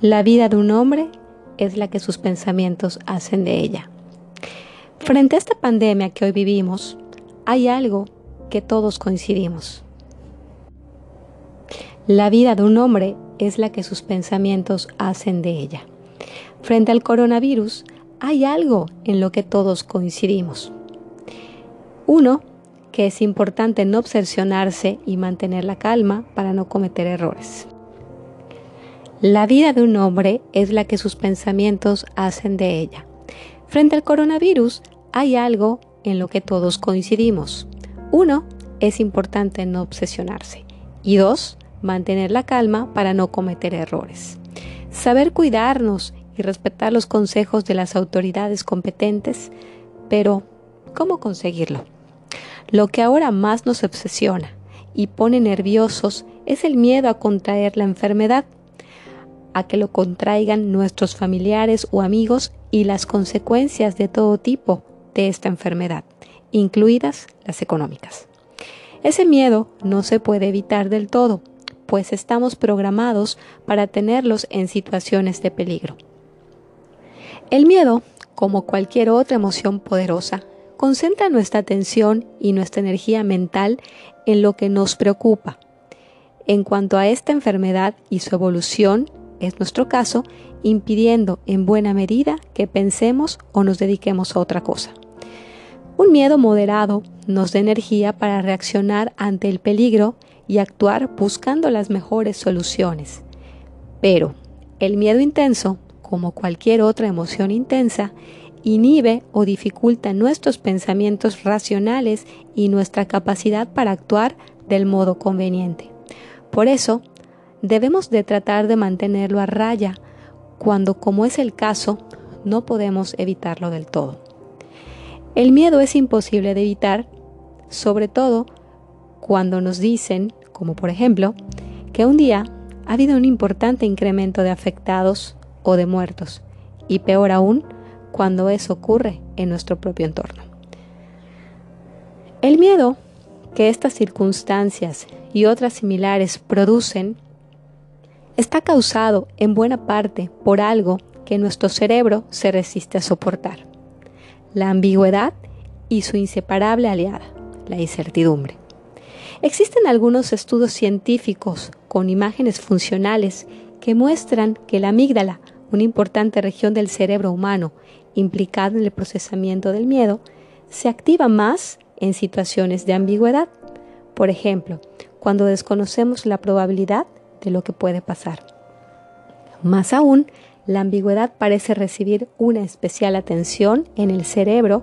La vida de un hombre es la que sus pensamientos hacen de ella. Frente a esta pandemia que hoy vivimos, hay algo que todos coincidimos. La vida de un hombre es la que sus pensamientos hacen de ella. Frente al coronavirus, hay algo en lo que todos coincidimos. Uno, que es importante no obsesionarse y mantener la calma para no cometer errores. La vida de un hombre es la que sus pensamientos hacen de ella. Frente al coronavirus hay algo en lo que todos coincidimos. Uno, es importante no obsesionarse. Y dos, mantener la calma para no cometer errores. Saber cuidarnos y respetar los consejos de las autoridades competentes, pero ¿cómo conseguirlo? Lo que ahora más nos obsesiona y pone nerviosos es el miedo a contraer la enfermedad a que lo contraigan nuestros familiares o amigos y las consecuencias de todo tipo de esta enfermedad, incluidas las económicas. Ese miedo no se puede evitar del todo, pues estamos programados para tenerlos en situaciones de peligro. El miedo, como cualquier otra emoción poderosa, concentra nuestra atención y nuestra energía mental en lo que nos preocupa. En cuanto a esta enfermedad y su evolución, es nuestro caso, impidiendo en buena medida que pensemos o nos dediquemos a otra cosa. Un miedo moderado nos da energía para reaccionar ante el peligro y actuar buscando las mejores soluciones. Pero el miedo intenso, como cualquier otra emoción intensa, inhibe o dificulta nuestros pensamientos racionales y nuestra capacidad para actuar del modo conveniente. Por eso, debemos de tratar de mantenerlo a raya cuando, como es el caso, no podemos evitarlo del todo. El miedo es imposible de evitar, sobre todo cuando nos dicen, como por ejemplo, que un día ha habido un importante incremento de afectados o de muertos, y peor aún, cuando eso ocurre en nuestro propio entorno. El miedo que estas circunstancias y otras similares producen está causado en buena parte por algo que nuestro cerebro se resiste a soportar, la ambigüedad y su inseparable aliada, la incertidumbre. Existen algunos estudios científicos con imágenes funcionales que muestran que la amígdala, una importante región del cerebro humano implicada en el procesamiento del miedo, se activa más en situaciones de ambigüedad. Por ejemplo, cuando desconocemos la probabilidad de lo que puede pasar. Más aún, la ambigüedad parece recibir una especial atención en el cerebro,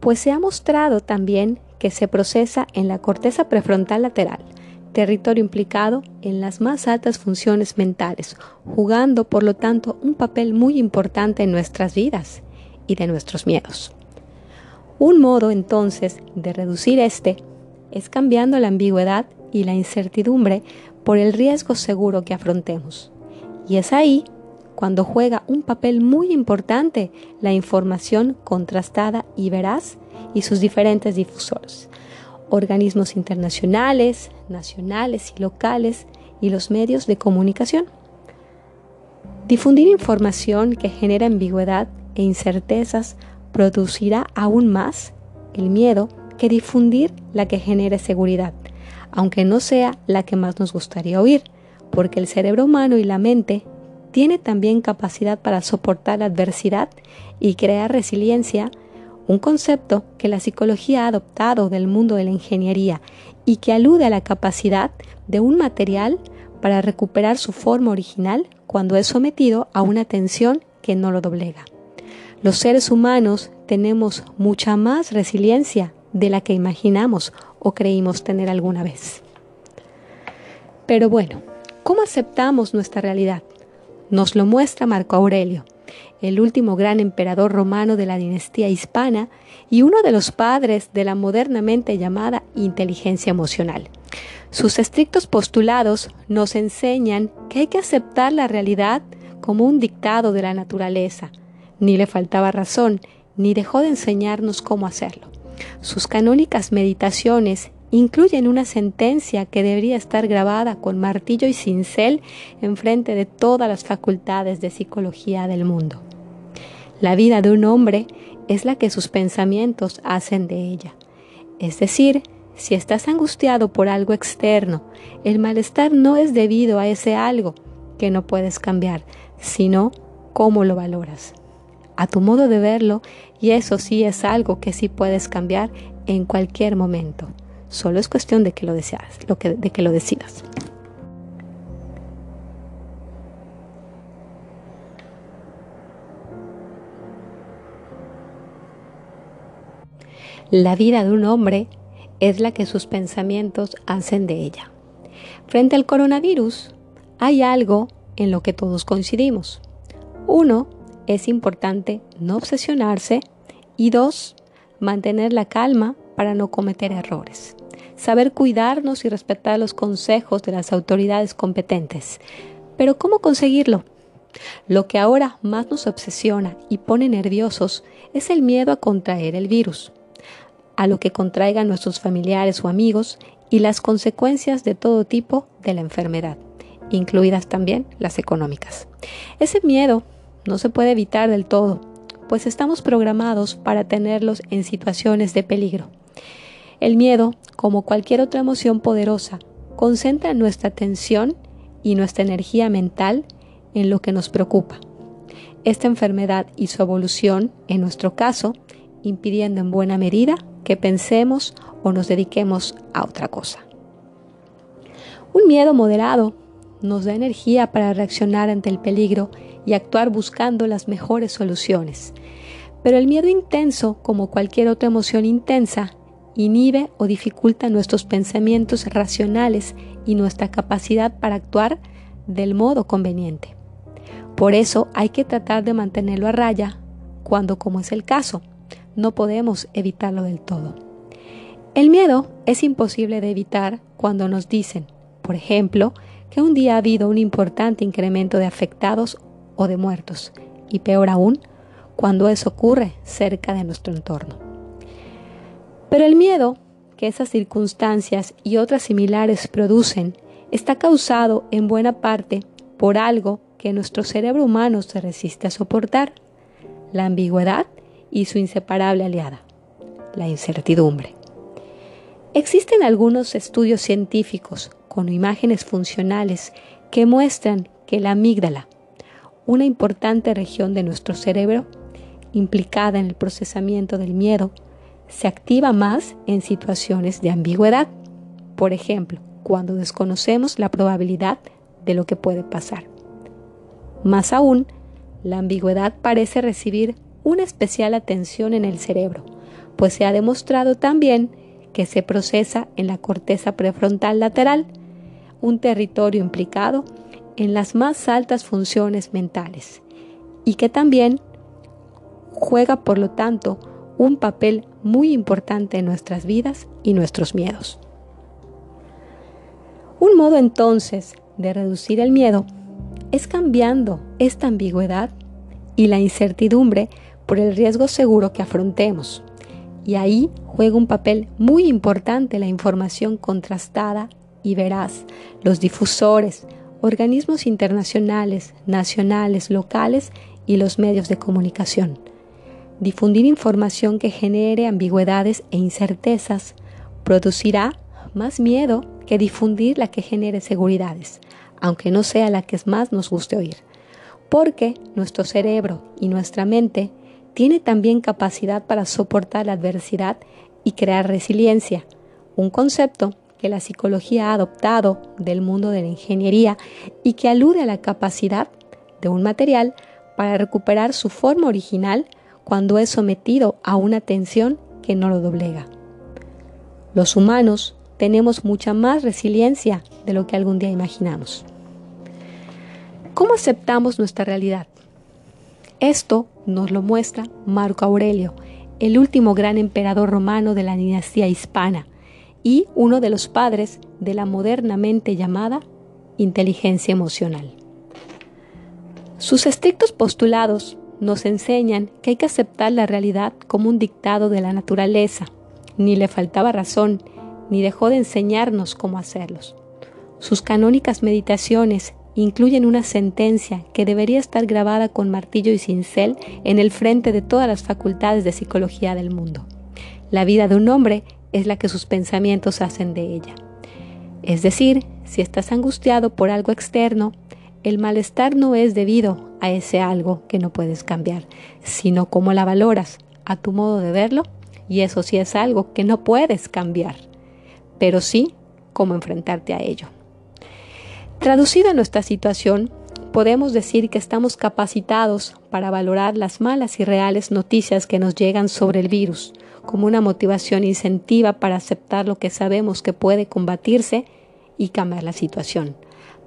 pues se ha mostrado también que se procesa en la corteza prefrontal lateral, territorio implicado en las más altas funciones mentales, jugando por lo tanto un papel muy importante en nuestras vidas y de nuestros miedos. Un modo entonces de reducir este es cambiando la ambigüedad y la incertidumbre por el riesgo seguro que afrontemos. Y es ahí cuando juega un papel muy importante la información contrastada y veraz y sus diferentes difusores, organismos internacionales, nacionales y locales y los medios de comunicación. Difundir información que genera ambigüedad e incertezas producirá aún más el miedo que difundir la que genere seguridad aunque no sea la que más nos gustaría oír, porque el cerebro humano y la mente tiene también capacidad para soportar la adversidad y crear resiliencia, un concepto que la psicología ha adoptado del mundo de la ingeniería y que alude a la capacidad de un material para recuperar su forma original cuando es sometido a una tensión que no lo doblega. Los seres humanos tenemos mucha más resiliencia de la que imaginamos o creímos tener alguna vez. Pero bueno, ¿cómo aceptamos nuestra realidad? Nos lo muestra Marco Aurelio, el último gran emperador romano de la dinastía hispana y uno de los padres de la modernamente llamada inteligencia emocional. Sus estrictos postulados nos enseñan que hay que aceptar la realidad como un dictado de la naturaleza. Ni le faltaba razón, ni dejó de enseñarnos cómo hacerlo. Sus canónicas meditaciones incluyen una sentencia que debería estar grabada con martillo y cincel enfrente de todas las facultades de psicología del mundo. La vida de un hombre es la que sus pensamientos hacen de ella. Es decir, si estás angustiado por algo externo, el malestar no es debido a ese algo que no puedes cambiar, sino cómo lo valoras. A tu modo de verlo, y eso sí es algo que sí puedes cambiar en cualquier momento. Solo es cuestión de que lo deseas, de que lo decidas. La vida de un hombre es la que sus pensamientos hacen de ella. Frente al coronavirus, hay algo en lo que todos coincidimos. Uno, es importante no obsesionarse y dos, mantener la calma para no cometer errores. Saber cuidarnos y respetar los consejos de las autoridades competentes. Pero ¿cómo conseguirlo? Lo que ahora más nos obsesiona y pone nerviosos es el miedo a contraer el virus a lo que contraigan nuestros familiares o amigos y las consecuencias de todo tipo de la enfermedad, incluidas también las económicas. Ese miedo no se puede evitar del todo, pues estamos programados para tenerlos en situaciones de peligro. El miedo, como cualquier otra emoción poderosa, concentra nuestra atención y nuestra energía mental en lo que nos preocupa. Esta enfermedad y su evolución, en nuestro caso, impidiendo en buena medida que pensemos o nos dediquemos a otra cosa. Un miedo moderado nos da energía para reaccionar ante el peligro y actuar buscando las mejores soluciones. Pero el miedo intenso, como cualquier otra emoción intensa, inhibe o dificulta nuestros pensamientos racionales y nuestra capacidad para actuar del modo conveniente. Por eso hay que tratar de mantenerlo a raya cuando, como es el caso, no podemos evitarlo del todo. El miedo es imposible de evitar cuando nos dicen, por ejemplo, que un día ha habido un importante incremento de afectados o de muertos, y peor aún, cuando eso ocurre cerca de nuestro entorno. Pero el miedo que esas circunstancias y otras similares producen está causado en buena parte por algo que nuestro cerebro humano se resiste a soportar, la ambigüedad y su inseparable aliada, la incertidumbre. Existen algunos estudios científicos con imágenes funcionales que muestran que la amígdala, una importante región de nuestro cerebro implicada en el procesamiento del miedo, se activa más en situaciones de ambigüedad. Por ejemplo, cuando desconocemos la probabilidad de lo que puede pasar. Más aún, la ambigüedad parece recibir una especial atención en el cerebro, pues se ha demostrado también que se procesa en la corteza prefrontal lateral, un territorio implicado en las más altas funciones mentales, y que también juega, por lo tanto, un papel muy importante en nuestras vidas y nuestros miedos. Un modo entonces de reducir el miedo es cambiando esta ambigüedad y la incertidumbre por el riesgo seguro que afrontemos. Y ahí juega un papel muy importante la información contrastada y veraz, los difusores, organismos internacionales, nacionales, locales y los medios de comunicación. Difundir información que genere ambigüedades e incertezas producirá más miedo que difundir la que genere seguridades, aunque no sea la que más nos guste oír. Porque nuestro cerebro y nuestra mente tiene también capacidad para soportar la adversidad y crear resiliencia, un concepto que la psicología ha adoptado del mundo de la ingeniería y que alude a la capacidad de un material para recuperar su forma original cuando es sometido a una tensión que no lo doblega. Los humanos tenemos mucha más resiliencia de lo que algún día imaginamos. ¿Cómo aceptamos nuestra realidad? Esto nos lo muestra Marco Aurelio, el último gran emperador romano de la dinastía hispana y uno de los padres de la modernamente llamada inteligencia emocional. Sus estrictos postulados nos enseñan que hay que aceptar la realidad como un dictado de la naturaleza, ni le faltaba razón, ni dejó de enseñarnos cómo hacerlos. Sus canónicas meditaciones incluyen una sentencia que debería estar grabada con martillo y cincel en el frente de todas las facultades de psicología del mundo. La vida de un hombre es la que sus pensamientos hacen de ella. Es decir, si estás angustiado por algo externo, el malestar no es debido a ese algo que no puedes cambiar, sino cómo la valoras, a tu modo de verlo, y eso sí es algo que no puedes cambiar, pero sí cómo enfrentarte a ello. Traducido a nuestra situación, podemos decir que estamos capacitados para valorar las malas y reales noticias que nos llegan sobre el virus como una motivación incentiva para aceptar lo que sabemos que puede combatirse y cambiar la situación.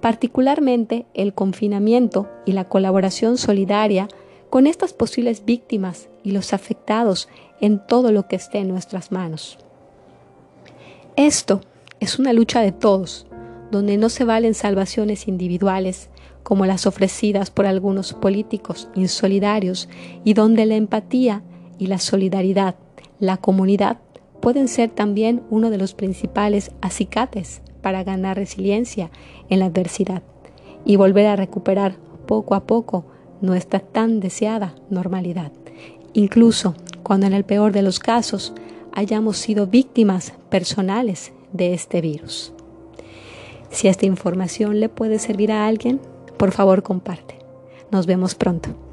Particularmente el confinamiento y la colaboración solidaria con estas posibles víctimas y los afectados en todo lo que esté en nuestras manos. Esto es una lucha de todos, donde no se valen salvaciones individuales como las ofrecidas por algunos políticos insolidarios y donde la empatía y la solidaridad, la comunidad, pueden ser también uno de los principales acicates para ganar resiliencia en la adversidad y volver a recuperar poco a poco nuestra tan deseada normalidad, incluso cuando en el peor de los casos hayamos sido víctimas personales de este virus. Si esta información le puede servir a alguien, por favor comparte. Nos vemos pronto.